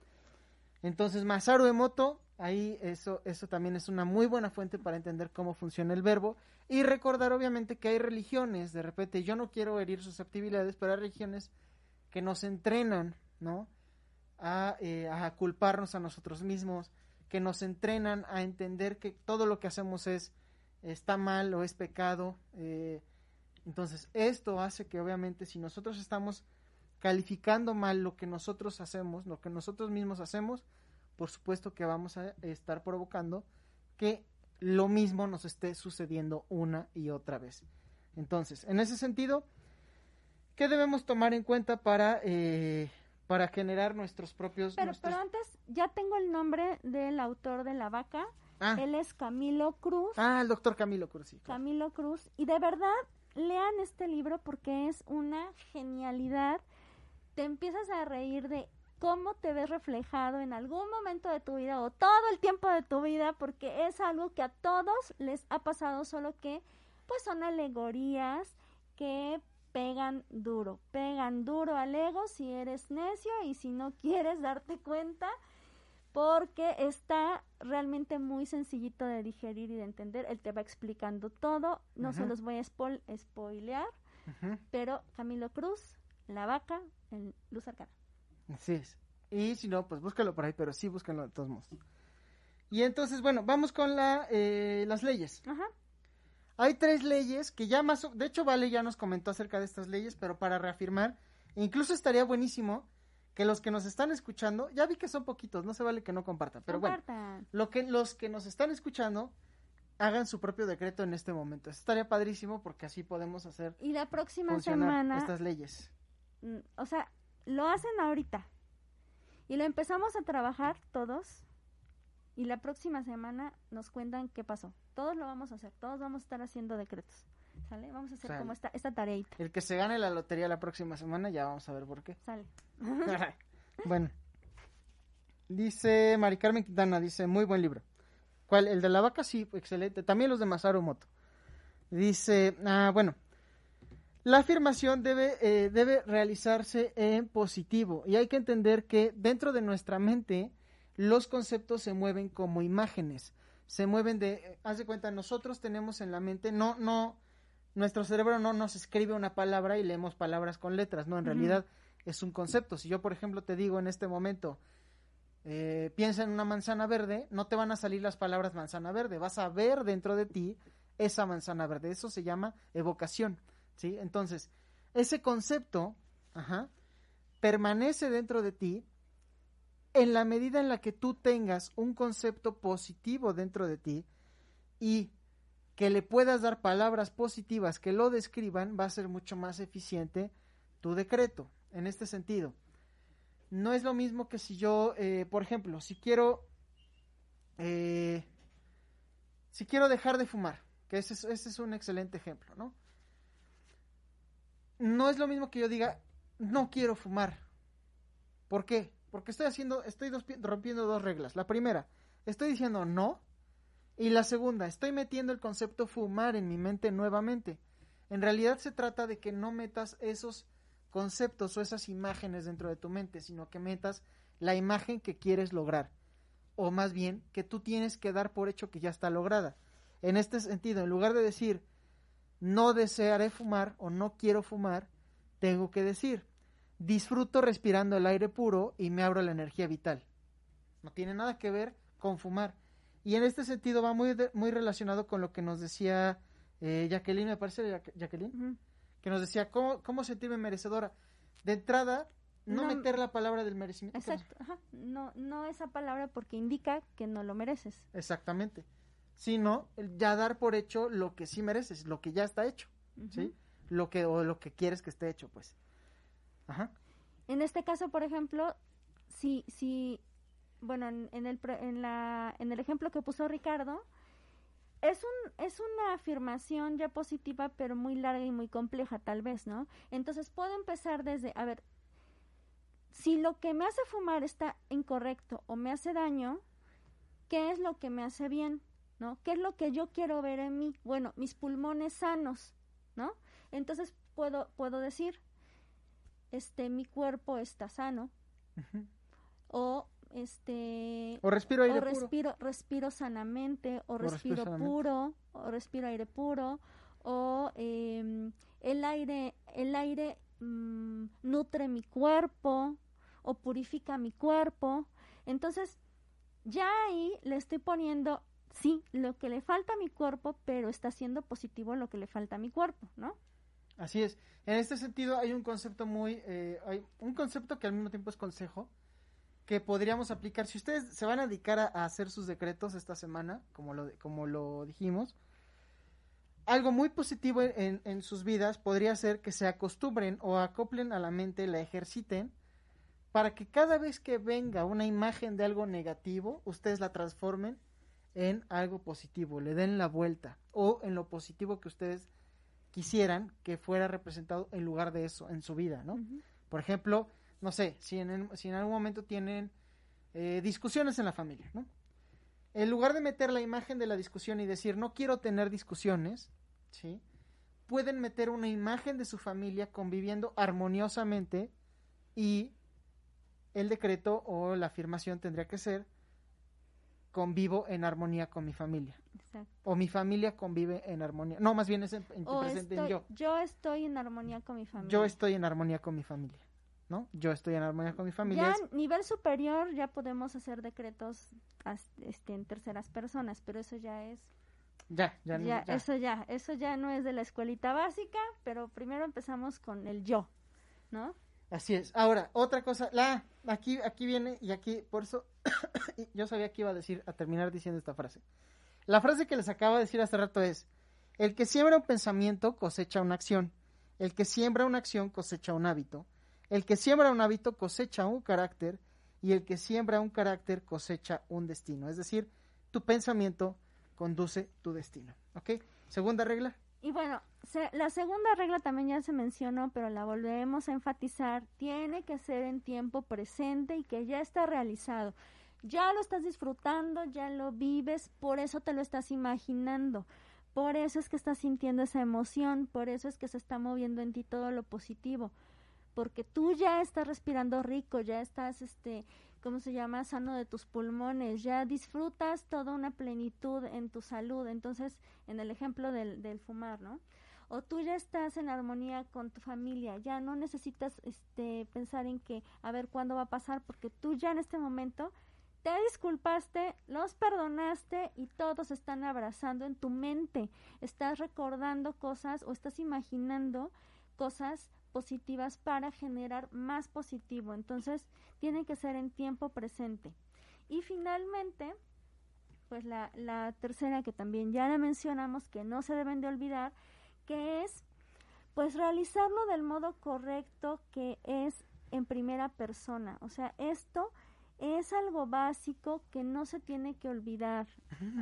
Entonces, Masaru Emoto, ahí eso, eso también es una muy buena fuente para entender cómo funciona el verbo y recordar obviamente que hay religiones, de repente yo no quiero herir susceptibilidades, pero hay religiones que nos entrenan, ¿no? A, eh, a culparnos a nosotros mismos, que nos entrenan a entender que todo lo que hacemos es está mal o es pecado. eh, entonces, esto hace que obviamente si nosotros estamos calificando mal lo que nosotros hacemos, lo que nosotros mismos hacemos, por supuesto que vamos a estar provocando que lo mismo nos esté sucediendo una y otra vez. Entonces, en ese sentido, ¿qué debemos tomar en cuenta para, eh, para generar nuestros propios... Pero, nuestros- pero antes, ya tengo el nombre del autor de La Vaca. ah, Él es Camilo Cruz. ah, el doctor Camilo Cruz. sí, claro. Camilo Cruz. Y de verdad, lean este libro porque es una genialidad. Te empiezas a reír de cómo te ves reflejado en algún momento de tu vida o todo el tiempo de tu vida porque es algo que a todos les ha pasado, solo que pues son alegorías que pegan duro, pegan duro al ego si eres necio y si no quieres darte cuenta porque está realmente muy sencillito de digerir y de entender. Él te va explicando todo, no se los voy a spoilear, pero Camilo Cruz, La Vaca, en Luz Arcana. Así es. Y si no, pues búscalo por ahí, pero sí búscalo de todos modos. Y entonces, bueno, vamos con la, eh, las leyes. Ajá. Hay tres leyes que ya más, de hecho Vale ya nos comentó acerca de estas leyes, pero para reafirmar, incluso estaría buenísimo que los que nos están escuchando, ya vi que son poquitos, no se vale que no compartan, pero bueno, lo que los que nos están escuchando hagan su propio decreto en este momento. Eso estaría padrísimo porque así podemos hacer y la próxima semana estas leyes. Mm, o sea, lo hacen ahorita y lo empezamos a trabajar todos y la próxima semana nos cuentan qué pasó. Todos lo vamos a hacer, todos vamos a estar haciendo decretos. ¿Sale? Vamos a hacer como esta, esta tareita. El que se gane la lotería la próxima semana, ya vamos a ver por qué. Sale. bueno. Dice Mari Carmen Quintana, dice, muy buen libro. ¿Cuál? El de la vaca, sí, excelente. También los de Masaru Moto. Dice, ah, bueno, la afirmación debe, eh, debe realizarse en positivo. Y hay que entender que dentro de nuestra mente los conceptos se mueven como imágenes, se mueven de, haz de cuenta, nosotros tenemos en la mente, no, no, nuestro cerebro no nos escribe una palabra y leemos palabras con letras, no, en realidad es un concepto. Si yo, por ejemplo, te digo en este momento, eh, piensa en una manzana verde, no te van a salir las palabras manzana verde, vas a ver dentro de ti esa manzana verde, eso se llama evocación, ¿sí? Entonces, ese concepto, permanece dentro de ti en la medida en la que tú tengas un concepto positivo dentro de ti y que le puedas dar palabras positivas que lo describan, va a ser mucho más eficiente tu decreto. En este sentido, no es lo mismo que si yo, eh, por ejemplo, si quiero, eh, si quiero dejar de fumar, que ese es, ese es un excelente ejemplo, ¿no? No es lo mismo que yo diga, no quiero fumar. ¿Por qué? Porque estoy haciendo, estoy rompiendo dos reglas. La primera, estoy diciendo no. Y la segunda, estoy metiendo el concepto fumar en mi mente nuevamente. En realidad se trata de que no metas esos conceptos o esas imágenes dentro de tu mente, sino que metas la imagen que quieres lograr. O más bien, que tú tienes que dar por hecho que ya está lograda. En este sentido, en lugar de decir no desearé fumar o no quiero fumar, tengo que decir disfruto respirando el aire puro y me abro la energía vital. No tiene nada que ver con fumar. Y en este sentido va muy, muy relacionado con lo que nos decía eh, Jacqueline, me parece, Jacqueline, que nos decía cómo, cómo sentirme merecedora. De entrada, no, meter la palabra del merecimiento. Exacto, No, no esa palabra porque indica que no lo mereces. Exactamente. Sino ya dar por hecho lo que sí mereces, lo que ya está hecho, ¿sí? Lo que, o lo que quieres que esté hecho, pues. En este caso, por ejemplo, si, si bueno, en, el, en, la, en el ejemplo que puso Ricardo, es, un, es una afirmación ya positiva, pero muy larga y muy compleja, tal vez, ¿no? Entonces puedo empezar desde, a ver, si lo que me hace fumar está incorrecto o me hace daño, ¿qué es lo que me hace bien? ¿No? ¿Qué es lo que yo quiero ver en mí? Bueno, mis pulmones sanos, ¿no? Entonces puedo, puedo decir, este, mi cuerpo está sano. O este o respiro aire respiro respiro sanamente o, respiro, puro o respiro aire puro o em, el aire el aire mm, nutre mi cuerpo o purifica mi cuerpo entonces ya ahí le estoy poniendo sí lo que le falta a mi cuerpo pero está siendo positivo lo que le falta a mi cuerpo no Así es. En este sentido hay un concepto muy, eh, hay un concepto que al mismo tiempo es consejo que podríamos aplicar. Si ustedes se van a dedicar a, hacer sus decretos esta semana, como lo, como lo dijimos, algo muy positivo en, en, sus vidas podría ser que se acostumbren o acoplen a la mente, la ejerciten, para que cada vez que venga una imagen de algo negativo, ustedes la transformen en algo positivo, le den la vuelta o en lo positivo que ustedes quisieran que fuera representado en lugar de eso en su vida, ¿no? Por ejemplo, no sé, si en, si en algún momento tienen eh, discusiones en la familia, ¿no? En lugar de meter la imagen de la discusión y decir no quiero tener discusiones, ¿sí? Pueden meter una imagen de su familia conviviendo armoniosamente y el decreto o la afirmación tendría que ser convivo en armonía con mi familia. Exacto. O mi familia convive en armonía. No, más bien es en, en O presente en yo. yo estoy en armonía con mi familia. Yo estoy en armonía con mi familia. ¿No? Yo estoy en armonía con mi familia. Ya a nivel superior ya podemos hacer decretos este, en terceras personas, pero eso ya es Ya, ya, ya, ya. eso ya, eso ya no es de la escuelita básica, pero primero empezamos con el yo, ¿no? Así es. Ahora, otra cosa, la, aquí, aquí viene, y aquí, por eso, yo sabía que iba a decir, a terminar diciendo esta frase. La frase que les acabo de decir hace rato es, el que siembra un pensamiento cosecha una acción, el que siembra una acción cosecha un hábito, el que siembra un hábito cosecha un carácter, y el que siembra un carácter cosecha un destino. Es decir, tu pensamiento conduce tu destino. ¿Ok? Segunda regla. Y bueno, se- la segunda regla también ya se mencionó, pero la volvemos a enfatizar, tiene que ser en tiempo presente y que ya está realizado. Ya lo estás disfrutando, ya lo vives, por eso te lo estás imaginando. Por eso es que estás sintiendo esa emoción, por eso es que se está moviendo en ti todo lo positivo. Porque tú ya estás respirando rico, ya estás, este, ¿cómo se llama? Sano de tus pulmones, ya disfrutas toda una plenitud en tu salud. Entonces, en el ejemplo del, del fumar, ¿no? O tú ya estás en armonía con tu familia, ya no necesitas, este, pensar en que, a ver cuándo va a pasar, porque tú ya en este momento te disculpaste, los perdonaste y todos están abrazando en tu mente. Estás recordando cosas o estás imaginando cosas positivas para generar más positivo. Entonces, tiene que ser en tiempo presente. Y finalmente, pues la, la tercera que también ya la mencionamos, que no se deben de olvidar, que es pues realizarlo del modo correcto que es en primera persona. O sea, esto es algo básico que no se tiene que olvidar.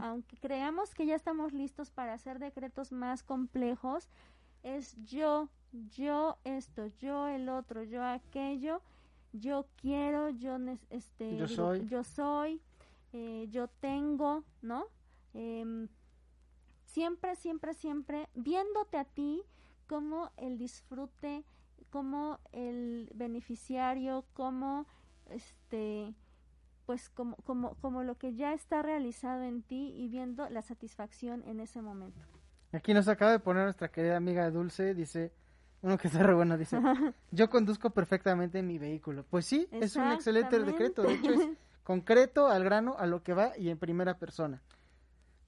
Aunque creamos que ya estamos listos para hacer decretos más complejos, es yo, yo esto, yo el otro, yo aquello, yo quiero, yo este, Yo digo, soy. yo soy, eh, yo tengo, ¿no? Em, siempre, siempre, siempre viéndote a ti como el disfrute, como el beneficiario, como este pues como, como, como lo que ya está realizado en ti y viendo la satisfacción en ese momento. Aquí nos acaba de poner nuestra querida amiga Dulce, dice, uno que está re bueno, dice, yo conduzco perfectamente mi vehículo. Pues sí, es un excelente decreto, de hecho es concreto, al grano, a lo que va y en primera persona.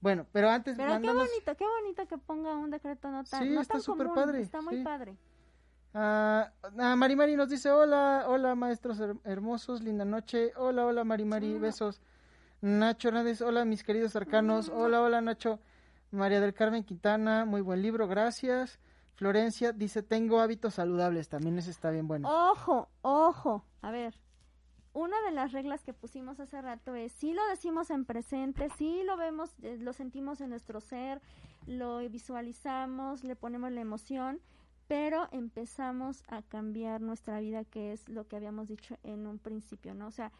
Bueno, pero antes Pero qué bonito, qué bonito que ponga un decreto no tan, Sí, no está tan común, padre, está muy sí. padre. a, a Mari Mari nos dice, hola, hola maestros her- hermosos, linda noche, hola, hola Mari Mari, besos. Nacho Hernández, hola mis queridos arcanos, hola, hola Nacho. María del Carmen Quintana, muy buen libro, gracias. Florencia dice, tengo hábitos saludables, también ese está bien bueno. Ojo, ojo, a ver, una de las reglas que pusimos hace rato es, si lo decimos en presente, si lo vemos, eh, lo sentimos en nuestro ser, lo visualizamos, le ponemos la emoción, pero empezamos a cambiar nuestra vida, que es lo que habíamos dicho en un principio, ¿no? O sea,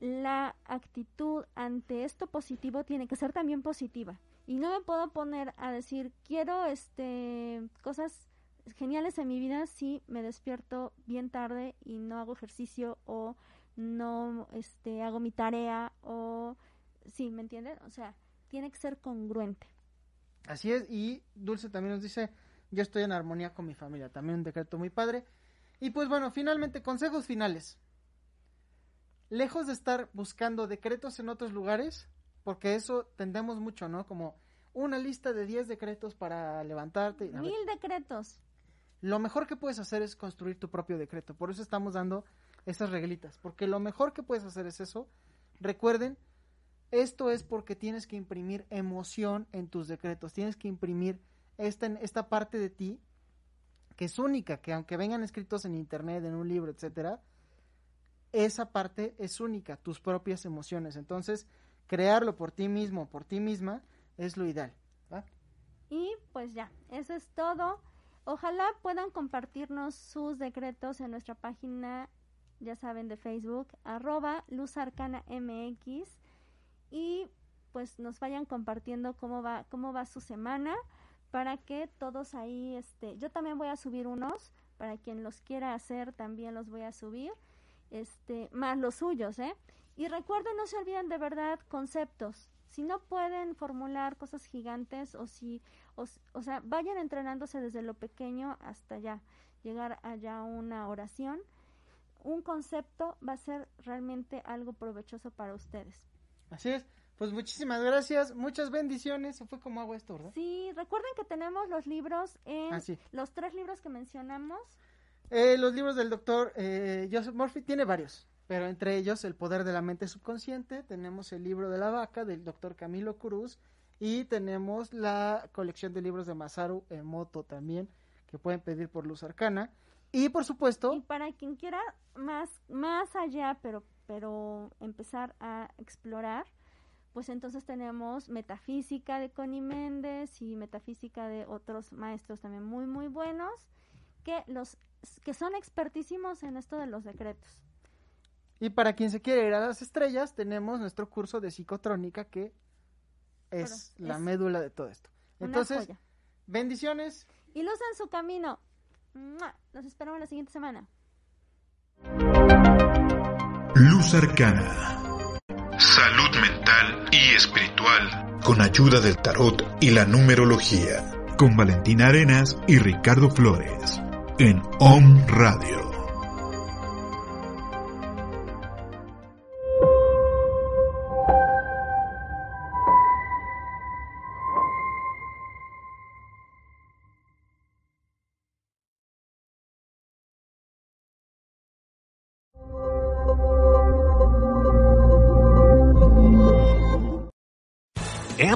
la actitud ante esto positivo tiene que ser también positiva. Y no me puedo poner a decir, quiero este cosas geniales en mi vida si me despierto bien tarde y no hago ejercicio o no este hago mi tarea o sí, ¿me entienden? O sea, tiene que ser congruente. Así es, y Dulce también nos dice, yo estoy en armonía con mi familia, también un decreto muy padre. Y pues bueno, finalmente, consejos finales. Lejos de estar buscando decretos en otros lugares, porque eso tendemos mucho, ¿no? Como una lista de 10 decretos para levantarte. A ver, Mil decretos. lo mejor que puedes hacer es construir tu propio decreto. Por eso estamos dando estas reglitas. Porque lo mejor que puedes hacer es eso. Recuerden, esto es porque tienes que imprimir emoción en tus decretos. Tienes que imprimir esta, esta parte de ti que es única, que aunque vengan escritos en internet, en un libro, etcétera, esa parte es única, tus propias emociones. Entonces, crearlo por ti mismo, por ti misma, es lo ideal. Y pues ya, eso es todo. Ojalá puedan compartirnos sus decretos en nuestra página, ya saben, de Facebook, arroba Luz Arcana MX. Y pues nos vayan compartiendo cómo va, cómo va su semana para que todos ahí, este, yo también voy a subir unos, para quien los quiera hacer también los voy a subir, este, más los suyos, ¿eh? Y recuerden, no se olviden de verdad conceptos. Si no pueden formular cosas gigantes o si, o, o sea, vayan entrenándose desde lo pequeño hasta ya, llegar allá a una oración. Un concepto va a ser realmente algo provechoso para ustedes. Así es. Pues muchísimas gracias, muchas bendiciones. Fue como agua esto, ¿verdad? Sí, recuerden que tenemos los libros en Ah, sí. los tres libros que mencionamos. Eh, los libros del doctor eh, Joseph Murphy tiene varios, pero entre ellos El poder de la mente subconsciente, tenemos el libro de la vaca del doctor Camilo Cruz y tenemos la colección de libros de Masaru Emoto también, que pueden pedir por Luz Arcana. Y por Y supuesto, para quien quiera más más allá, pero pero empezar a explorar, pues entonces tenemos metafísica de Connie Méndez y metafísica de otros maestros también muy muy buenos que los que son expertísimos en esto de los decretos. Y para quien se quiere ir a las estrellas, tenemos nuestro curso de psicotrónica que es Pero la es médula de todo esto. Una Entonces, joya. bendiciones. Y luz en su camino. Los esperamos la siguiente semana. Luz Arcana. Salud mental y espiritual. Con ayuda del tarot y la numerología. Con Valentina Arenas y Ricardo Flores. En Om Radio.